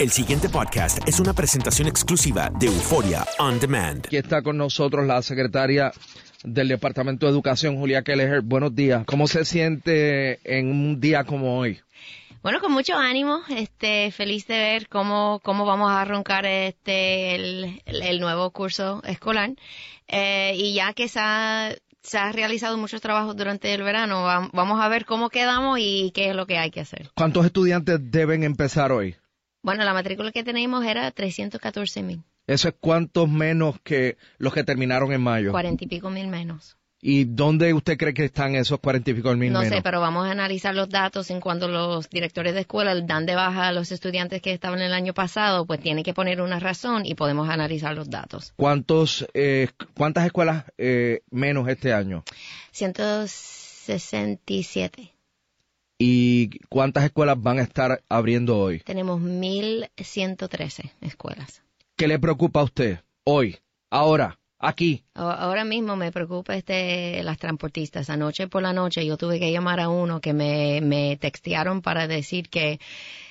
El siguiente podcast es una presentación exclusiva de Euforia On Demand. Aquí está con nosotros la secretaria del Departamento de Educación, Julia Kelleher. Buenos días. ¿Cómo se siente en un día como hoy? Bueno, con mucho ánimo, este, feliz de ver cómo, cómo vamos a arrancar este, el, el nuevo curso escolar. Eh, y ya que se ha, se ha realizado muchos trabajos durante el verano, va- vamos a ver cómo quedamos y qué es lo que hay que hacer. ¿Cuántos estudiantes deben empezar hoy? Bueno, la matrícula que tenemos era 314 mil, Eso es cuántos menos que los que terminaron en mayo. cuarenta y pico mil menos. ¿Y dónde usted cree que están esos cuarenta y pico mil No menos? sé, pero vamos a analizar los datos en cuanto los directores de escuela dan de baja a los estudiantes que estaban el año pasado, pues tienen que poner una razón y podemos analizar los datos. ¿Cuántos, eh, ¿Cuántas escuelas eh, menos este año? 167. ¿Y cuántas escuelas van a estar abriendo hoy? Tenemos 1113 escuelas. ¿Qué le preocupa a usted hoy, ahora, aquí? Ahora mismo me preocupa este las transportistas. Anoche por la noche yo tuve que llamar a uno que me, me textearon para decir que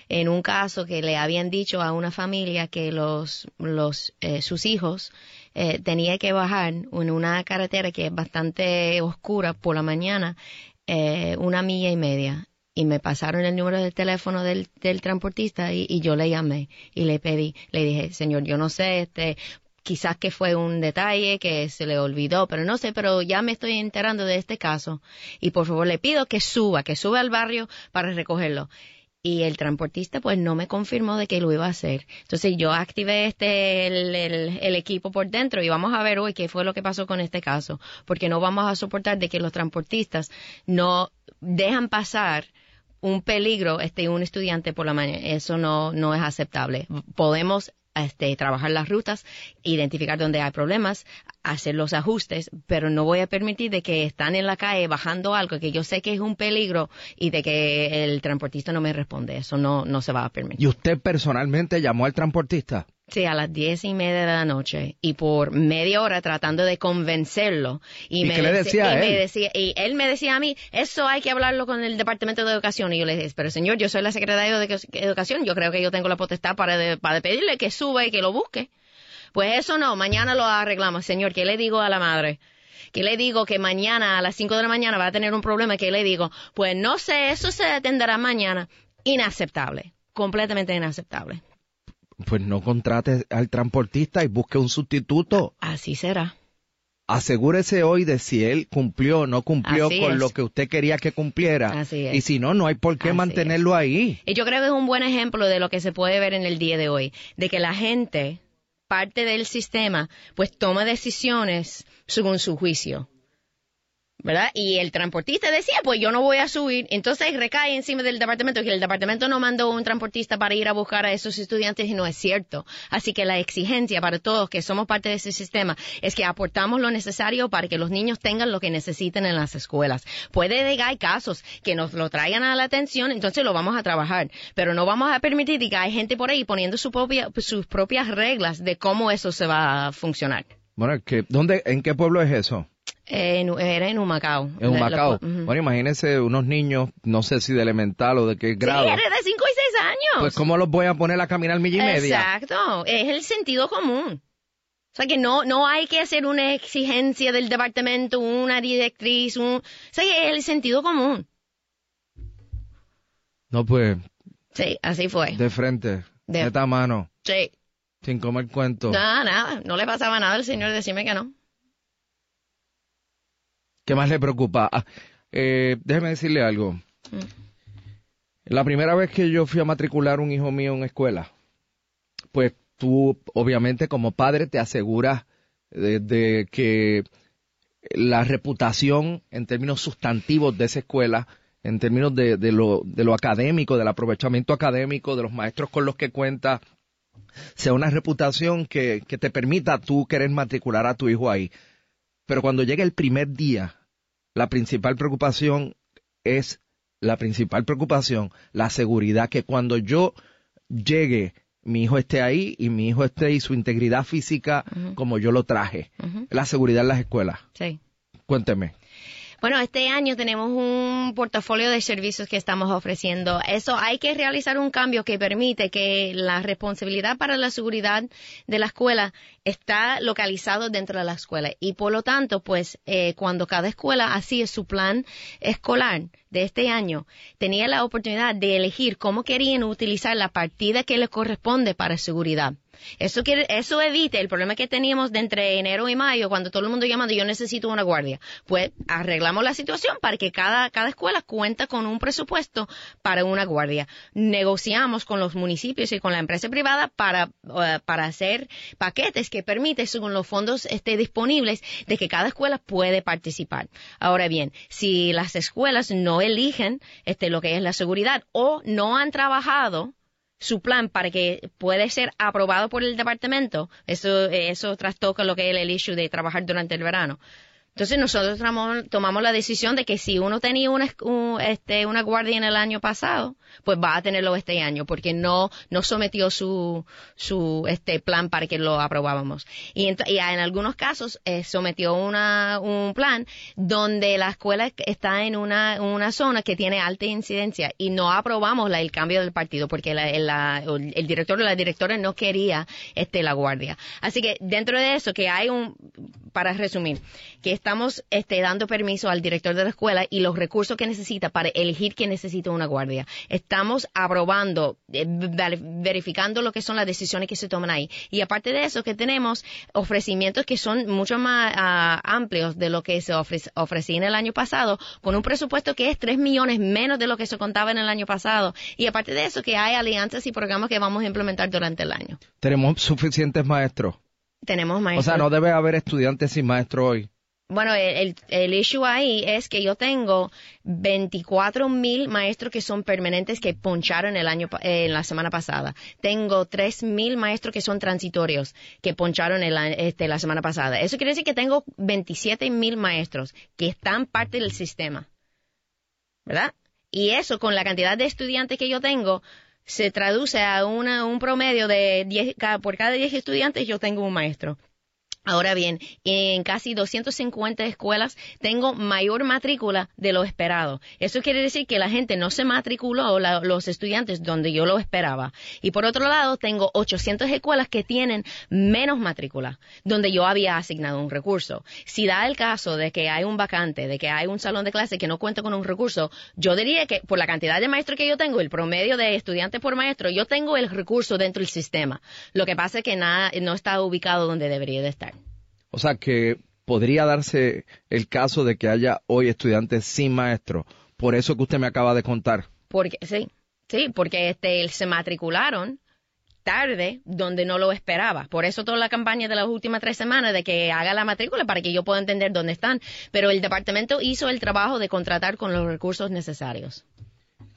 en un caso que le habían dicho a una familia que los, los eh, sus hijos eh, tenía que bajar en una carretera que es bastante oscura por la mañana eh, una milla y media y me pasaron el número del teléfono del, del transportista y, y yo le llamé y le pedí, le dije, señor, yo no sé, este, quizás que fue un detalle que se le olvidó, pero no sé, pero ya me estoy enterando de este caso y por favor le pido que suba, que suba al barrio para recogerlo. Y el transportista pues no me confirmó de que lo iba a hacer. Entonces yo activé este el, el- el equipo por dentro y vamos a ver hoy qué fue lo que pasó con este caso, porque no vamos a soportar de que los transportistas no dejan pasar un peligro este un estudiante por la mañana eso no no es aceptable podemos este, trabajar las rutas, identificar dónde hay problemas, hacer los ajustes, pero no voy a permitir de que están en la calle bajando algo que yo sé que es un peligro y de que el transportista no me responde. Eso no, no se va a permitir. ¿Y usted personalmente llamó al transportista? Sí, a las diez y media de la noche y por media hora tratando de convencerlo. ¿Y me qué le decía y a me él? decía- y él me decía a mí, eso hay que hablarlo con el Departamento de Educación. Y yo le dije, pero señor, yo soy la secretaria de Edu- Educación, yo creo que yo tengo la potestad para, de- para pedirle que suba y que lo busque. Pues eso no, mañana lo arreglamos. Señor, ¿qué le digo a la madre? ¿Qué le digo que mañana a las 5 de la mañana va a tener un problema? ¿Qué le digo? Pues no sé, eso se atenderá mañana. Inaceptable, completamente inaceptable. Pues no contrate al transportista y busque un sustituto. Así será. Asegúrese hoy de si él cumplió o no cumplió Así con es. lo que usted quería que cumpliera. Así es. Y si no, no hay por qué Así mantenerlo ahí. Y yo creo que es un buen ejemplo de lo que se puede ver en el día de hoy, de que la gente, parte del sistema, pues toma decisiones según su juicio. ¿Verdad? Y el transportista decía, pues yo no voy a subir. Entonces recae encima del departamento que el departamento no mandó un transportista para ir a buscar a esos estudiantes y no es cierto. Así que la exigencia para todos que somos parte de ese sistema es que aportamos lo necesario para que los niños tengan lo que necesiten en las escuelas. Puede llegar casos que nos lo traigan a la atención, entonces lo vamos a trabajar. Pero no vamos a permitir que hay gente por ahí poniendo su propia, sus propias reglas de cómo eso se va a funcionar. Bueno, que, ¿dónde, ¿en qué pueblo es eso? En, era en Humacao. En Humacao. Bueno, imagínense unos niños, no sé si de elemental o de qué grado. Sí, de 5 y 6 años. Pues, ¿cómo los voy a poner a caminar milla y media? Exacto. Es el sentido común. O sea que no, no hay que hacer una exigencia del departamento, una directriz, un... O sea que es el sentido común. No, pues... Sí, así fue. De frente. De esta mano. Sí. Sin comer cuento. Nada, nada. No le pasaba nada al señor decirme que no. ¿Qué más le preocupa? Ah, eh, déjeme decirle algo. Mm. La primera vez que yo fui a matricular un hijo mío en escuela, pues tú obviamente como padre te aseguras de, que la reputación en términos sustantivos de esa escuela, en términos de, lo, de lo académico, del aprovechamiento académico, de los maestros con los que cuenta, sea una reputación que, que te permita tú querer matricular a tu hijo ahí. Pero cuando llega el primer día la principal preocupación es la principal preocupación, la seguridad, que cuando yo llegue, mi hijo esté ahí y mi hijo esté y su integridad física como yo lo traje. La seguridad en las escuelas. Sí. Cuénteme. Bueno, este año tenemos un portafolio de servicios que estamos ofreciendo. Eso hay que realizar un cambio que permite que la responsabilidad para la seguridad de la escuela está localizado dentro de la escuela y por lo tanto, pues eh, cuando cada escuela hacía su plan escolar de este año, tenía la oportunidad de elegir cómo querían utilizar la partida que les corresponde para seguridad. Eso, quiere, eso evita el problema que teníamos de entre enero y mayo, cuando todo el mundo llamando yo necesito una guardia. Pues arreglamos la situación para que cada, cada escuela cuenta con un presupuesto para una guardia. Negociamos con los municipios y con la empresa privada para, eh, para hacer paquetes que permiten, según los fondos estén disponibles, de que cada escuela puede participar. Ahora bien, si las escuelas no eligen este, lo que es la seguridad o no han trabajado su plan para que pueda ser aprobado por el departamento, eso, eso trastoca lo que es el issue de trabajar durante el verano. Entonces nosotros tomamos, la decisión de que si uno tenía una, este, una guardia en el año pasado, pues va a tenerlo este año, porque no, no sometió su, su este plan para que lo aprobábamos. Y, en algunos casos eh, sometió una, un plan donde la escuela está en una, una zona que tiene alta incidencia y no aprobamos la, el cambio del partido porque la, el, el director o la directora no quería este, la guardia. Así que dentro de eso que hay un, para resumir, que estamos este, dando permiso al director de la escuela y los recursos que necesita para elegir que necesita una guardia. Estamos aprobando, eh, verificando lo que son las decisiones que se toman ahí. Y aparte de eso, que tenemos ofrecimientos que son mucho más uh, amplios de lo que se ofrecía en el año pasado, con un presupuesto que es 3 millones menos de lo que se contaba en el año pasado. Y aparte de eso, que hay alianzas y programas que vamos a implementar durante el año. Tenemos suficientes maestros. Tenemos maestros. O sea, no debe haber estudiantes sin maestro hoy. Bueno, el, el issue ahí es que yo tengo 24 mil maestros que son permanentes que poncharon el año, en la semana pasada. Tengo 3 mil maestros que son transitorios que poncharon el, este, la semana pasada. Eso quiere decir que tengo 27 mil maestros que están parte del sistema. ¿Verdad? Y eso con la cantidad de estudiantes que yo tengo, se traduce a una, un promedio de 10, por cada 10 estudiantes yo tengo un maestro. Ahora bien, en casi 250 escuelas tengo mayor matrícula de lo esperado. Eso quiere decir que la gente no se matriculó, la, los estudiantes, donde yo lo esperaba. Y por otro lado, tengo 800 escuelas que tienen menos matrícula, donde yo había asignado un recurso. Si da el caso de que hay un vacante, de que hay un salón de clase que no cuenta con un recurso, yo diría que por la cantidad de maestros que yo tengo, el promedio de estudiantes por maestro, yo tengo el recurso dentro del sistema. Lo que pasa es que nada, no está ubicado donde debería de estar. O sea que podría darse el caso de que haya hoy estudiantes sin maestro. Por eso que usted me acaba de contar. Porque sí, sí, porque este se matricularon tarde donde no lo esperaba. Por eso toda la campaña de las últimas tres semanas de que haga la matrícula para que yo pueda entender dónde están. Pero el departamento hizo el trabajo de contratar con los recursos necesarios.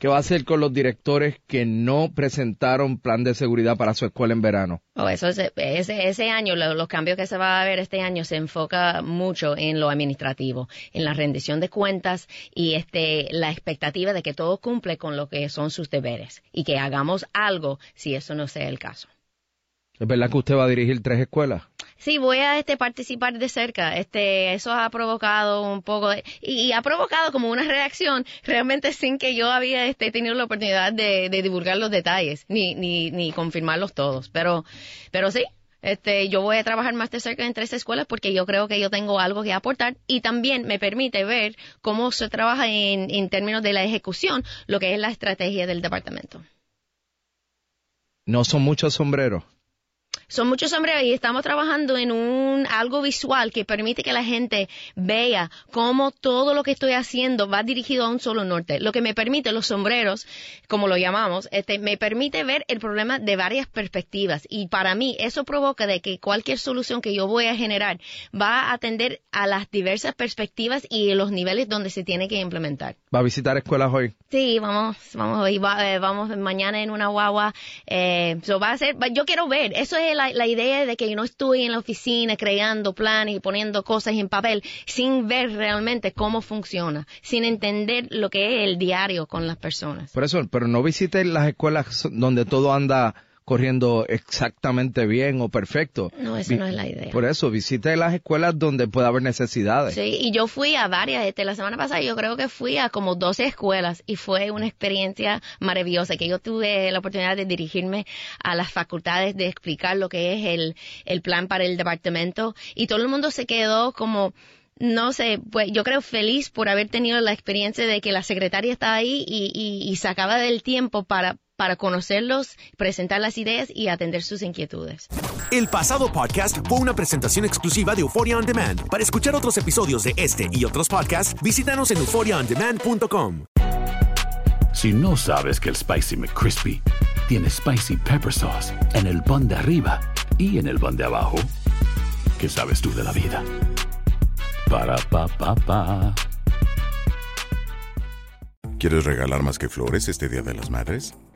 ¿Qué va a hacer con los directores que no presentaron plan de seguridad para su escuela en verano? Oh, eso ese, ese año, los cambios que se va a ver este año se enfoca mucho en lo administrativo, en la rendición de cuentas y este, la expectativa de que todo cumple con lo que son sus deberes y que hagamos algo si eso no sea el caso. ¿Es verdad que usted va a dirigir tres escuelas? Sí, voy a este participar de cerca. Este, eso ha provocado un poco de, y, ha provocado como una reacción realmente sin que yo había este, tenido la oportunidad de, divulgar los detalles ni, ni, ni confirmarlos todos. Pero, pero sí, este, yo voy a trabajar más de cerca en tres escuelas porque yo creo que yo tengo algo que aportar y también me permite ver cómo se trabaja en, en términos de la ejecución, lo que es la estrategia del departamento. No son muchos sombreros son muchos sombreros y estamos trabajando en un algo visual que permite que la gente vea cómo todo lo que estoy haciendo va dirigido a un solo norte. Lo que me permite los sombreros, como lo llamamos, este, me permite ver el problema de varias perspectivas y para mí eso provoca de que cualquier solución que yo voy a generar va a atender a las diversas perspectivas y los niveles donde se tiene que implementar. ¿Va a visitar escuelas hoy? Sí, vamos, vamos hoy, eh, vamos mañana en una guagua. Eh, va a ser, yo quiero ver, eso es el la, idea de que yo no estoy en la oficina creando planes y poniendo cosas en papel sin ver realmente cómo funciona, sin entender lo que es el diario con las personas. Por eso, pero no visite las escuelas donde todo anda corriendo exactamente bien o perfecto. No, eso no es la idea. Por eso, visite las escuelas donde pueda haber necesidades. Sí, y yo fui a varias, este, la semana pasada yo creo que fui a como 12 escuelas y fue una experiencia maravillosa, que yo tuve la oportunidad de dirigirme a las facultades, de explicar lo que es el, el plan para el departamento y todo el mundo se quedó como no sé, pues yo creo feliz por haber tenido la experiencia de que la secretaria estaba ahí y, y, y sacaba del tiempo para, para conocerlos, presentar las ideas y atender sus inquietudes. El pasado podcast fue una presentación exclusiva de Euphoria On Demand. Para escuchar otros episodios de este y otros podcasts, visítanos en euphoriaondemand.com. Si no sabes que el Spicy McCrispy tiene Spicy Pepper Sauce en el pan de arriba y en el pan de abajo, ¿qué sabes tú de la vida? Para, pa, pa, pa. ¿Quieres regalar más que flores este Día de las Madres?